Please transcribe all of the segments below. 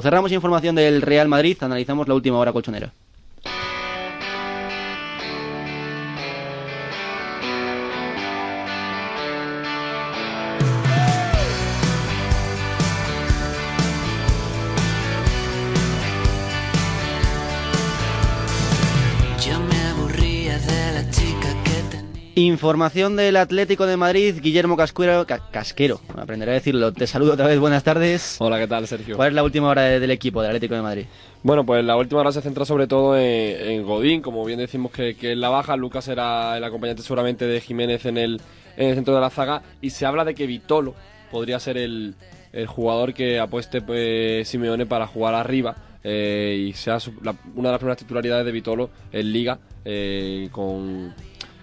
Cerramos información del Real Madrid, analizamos la última hora colchonera. Información del Atlético de Madrid, Guillermo Casquero, Casquero, aprenderé a decirlo. Te saludo otra vez, buenas tardes. Hola, ¿qué tal, Sergio? ¿Cuál es la última hora del equipo del Atlético de Madrid? Bueno, pues la última hora se centra sobre todo en, Godín, como bien decimos que, que, en la baja, Lucas era el acompañante seguramente de Jiménez en el, en el centro de la zaga, y se habla de que Vitolo podría ser el, el jugador que apueste pues, Simeone para jugar arriba. Eh, y sea una de las primeras titularidades de Vitolo en Liga eh, con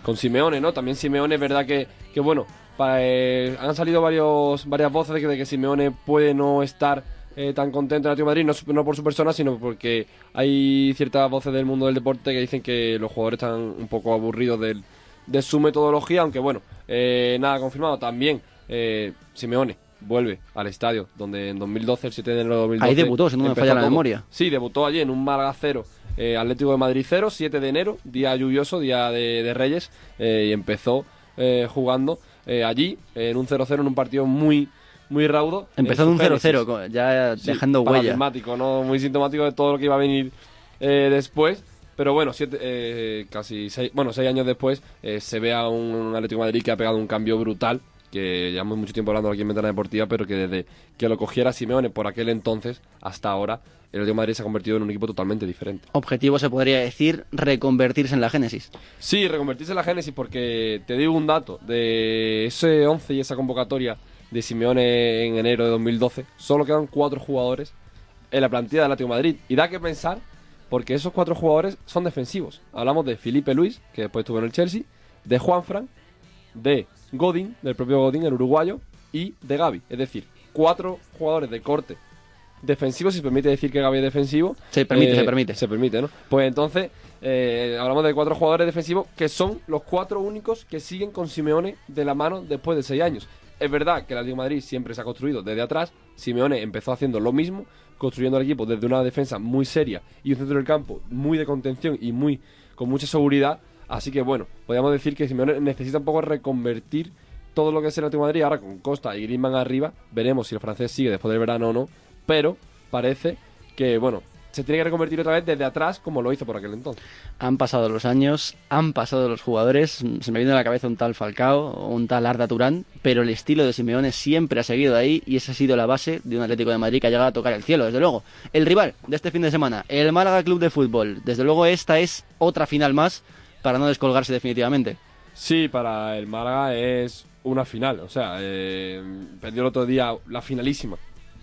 con Simeone, ¿no? También Simeone es verdad que, que bueno, eh, han salido varios, varias voces de que, de que Simeone puede no estar eh, tan contento en Atlético de Madrid, no, por su persona, sino porque hay ciertas voces del mundo del deporte que dicen que los jugadores están un poco aburridos de, de su metodología, aunque bueno, eh, nada confirmado. También Simeone vuelve al estadio, donde en 2012, el 7 de enero de 2012... Ahí debutó, si no me falla la memoria. Sí, debutó allí en un Málaga eh, Atlético de Madrid 0, 7 de enero, día lluvioso, día de, Reyes, eh, y empezó eh, jugando allí en un 0-0 en un partido muy muy raudo. Empezó en un 0-0, ya dejando huella. ¿no? Muy sintomático de todo lo que iba a venir después. Pero bueno, siete, casi seis, bueno, seis años después se ve a un, Atlético de Madrid que ha pegado un cambio brutal que llevamos mucho tiempo hablando aquí en Ventana Deportiva, pero que desde que lo cogiera Simeone por aquel entonces hasta ahora el Real Madrid se ha convertido en un equipo totalmente diferente. Objetivo se podría decir reconvertirse en la Génesis. Sí, reconvertirse en la Génesis porque te digo un dato de ese 11 y esa convocatoria de Simeone en enero de 2012, solo quedan cuatro jugadores en la plantilla del Atlético de Madrid y da que pensar porque esos cuatro jugadores son defensivos. Hablamos de Felipe Luis, que después estuvo en el Chelsea, de Juan Fran, de Godín, del propio Godín, el uruguayo, y de Gaby. Es decir, cuatro jugadores de corte defensivo, si se permite decir que Gaby es defensivo. Se permite, se eh, permite. Se permite, ¿no? Pues entonces, eh, hablamos de cuatro jugadores defensivos que son los cuatro únicos que siguen con Simeone de la mano después de seis años. Es verdad que el Atlético de Madrid siempre se ha construido desde atrás. Simeone empezó haciendo lo mismo, construyendo el equipo desde una defensa muy seria y un centro del campo muy de contención y muy con mucha seguridad. Así que bueno, podríamos decir que Simeone necesita un poco reconvertir todo lo que es el Atlético de Madrid ahora con Costa y Griezmann arriba. Veremos si el francés sigue después del verano o no pero parece que, bueno, se tiene que reconvertir otra vez desde atrás como lo hizo por aquel entonces. Han pasado los años, han pasado los jugadores, se me viene a la cabeza un tal Falcao o un tal Arda Turán, pero el estilo de Simeone siempre ha seguido ahí y esa ha sido la base de un Atlético de Madrid que ha llegado a tocar el cielo, desde luego. El rival de este fin de semana, el Málaga Club de Fútbol, desde luego esta es otra final más para no descolgarse definitivamente. Sí, para el Málaga es una final, o sea, eh, perdió el otro día la finalísima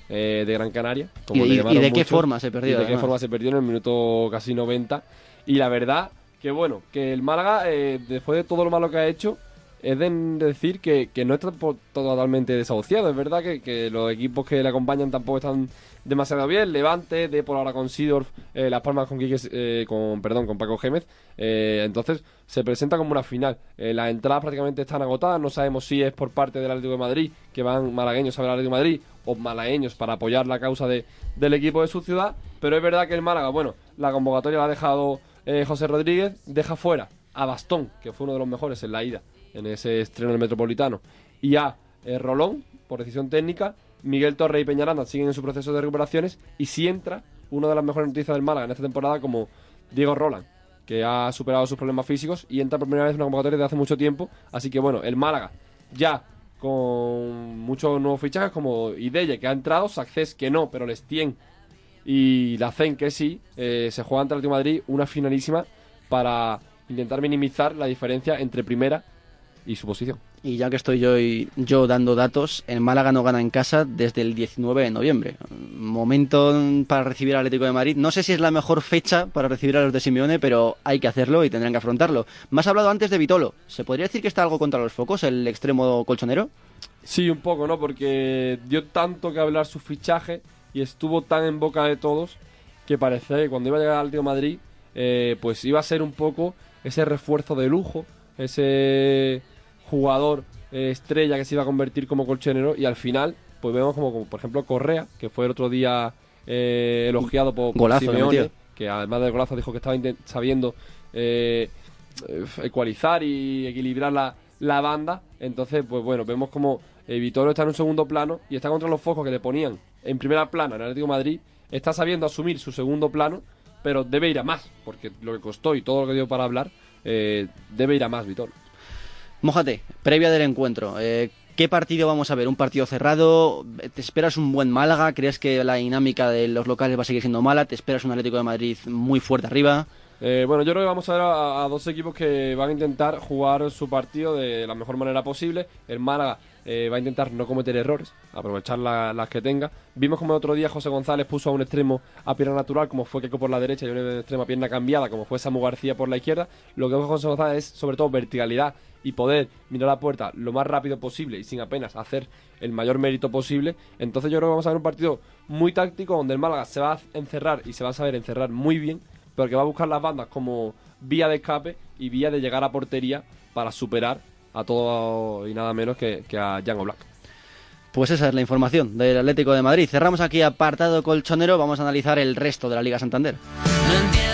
eh, de Gran Canaria. ¿Y, de qué forma se perdió? de qué forma se perdió en el minuto casi 90. Y la verdad que bueno, que el Málaga, eh, después de todo lo malo que ha hecho, es de decir que, no está totalmente desahuciado. Es verdad que, los equipos que le acompañan tampoco están demasiado bien. Levante, de por ahora con Sidorf, eh, Las Palmas con Quique, con, perdón, con Paco Gémez. entonces se presenta como una final. las entradas prácticamente están agotadas. No sabemos si es por parte del Atlético de Madrid, que van malagueños a ver al Atlético de Madrid, o malagueños para apoyar la causa de, del equipo de su ciudad, pero es verdad que el Málaga, bueno, la convocatoria la ha dejado eh, José Rodríguez, deja fuera a Bastón, que fue uno de los mejores en la ida, en ese estreno del Metropolitano, y a eh, Rolón, por decisión técnica, Miguel Torre y Peñaranda siguen en su proceso de recuperaciones, y si entra una de las mejores noticias del Málaga en esta temporada como Diego Roland, que ha superado sus problemas físicos y entra por primera vez en una convocatoria de hace mucho tiempo, así que bueno, el Málaga ya con muchos nuevos fichajes como Ideye que ha entrado, Saccés que no, pero Lestien y la CEN que sí, eh, se juega ante el Atlético Madrid una finalísima para intentar minimizar la diferencia entre primera y su posición. Y ya que estoy yo, yo dando datos, el Málaga no gana en casa desde el 19 de noviembre. Momento para recibir al Atlético de Madrid. No sé si es la mejor fecha para recibir a los de Simeone, pero hay que hacerlo y tendrán que afrontarlo. Más hablado antes de Vitolo. ¿Se podría decir que está algo contra los focos, el extremo colchonero? Sí, un poco, ¿no? Porque dio tanto que hablar su fichaje y estuvo tan en boca de todos que parece que cuando iba a llegar al Atlético de Madrid, eh, pues iba a ser un poco ese refuerzo de lujo, ese jugador eh, estrella que se iba a convertir como colchonero y al final pues vemos como, por ejemplo Correa, que fue el otro día eh, elogiado por, por Golazo Simeone, que además del golazo dijo que estaba sabiendo eh, ecualizar y equilibrar la, la banda. Entonces, pues bueno, vemos como eh, Vitolo está en un segundo plano y está contra los focos que le ponían en primera plana en el Atlético de Madrid. Está sabiendo asumir su segundo plano, pero debe ir a más, porque lo que costó y todo lo que dio para hablar, eh, debe ir a más Vitolo. Mójate, previa del encuentro. eh, ¿Qué partido vamos a ver? ¿Un partido cerrado? ¿Te esperas un buen Málaga? ¿Crees que la dinámica de los locales va a seguir siendo mala? ¿Te esperas un Atlético de Madrid muy fuerte arriba? Eh, bueno, yo creo que vamos a ver a, a dos equipos que van a intentar jugar su partido de la mejor manera posible. El Málaga eh, va a intentar no cometer errores, aprovechar la- las que tenga. Vimos como el otro día José González puso a un extremo a pierna natural, como fue Keco por la derecha y un extremo a pierna cambiada, como fue Samu García por la izquierda. Lo que hace José González es sobre todo verticalidad y poder mirar la puerta lo más rápido posible y sin apenas hacer el mayor mérito posible. Entonces yo creo que vamos a ver un partido muy táctico donde el Málaga se va a encerrar y se va a saber encerrar muy bien, pero que va a buscar las bandas como vía de escape y vía de llegar a portería para superar a todo y nada menos que, que a Jan Oblak. Pues esa es la información del Atlético de Madrid. Cerramos aquí apartado colchonero. Vamos a analizar el resto de la Liga Santander. No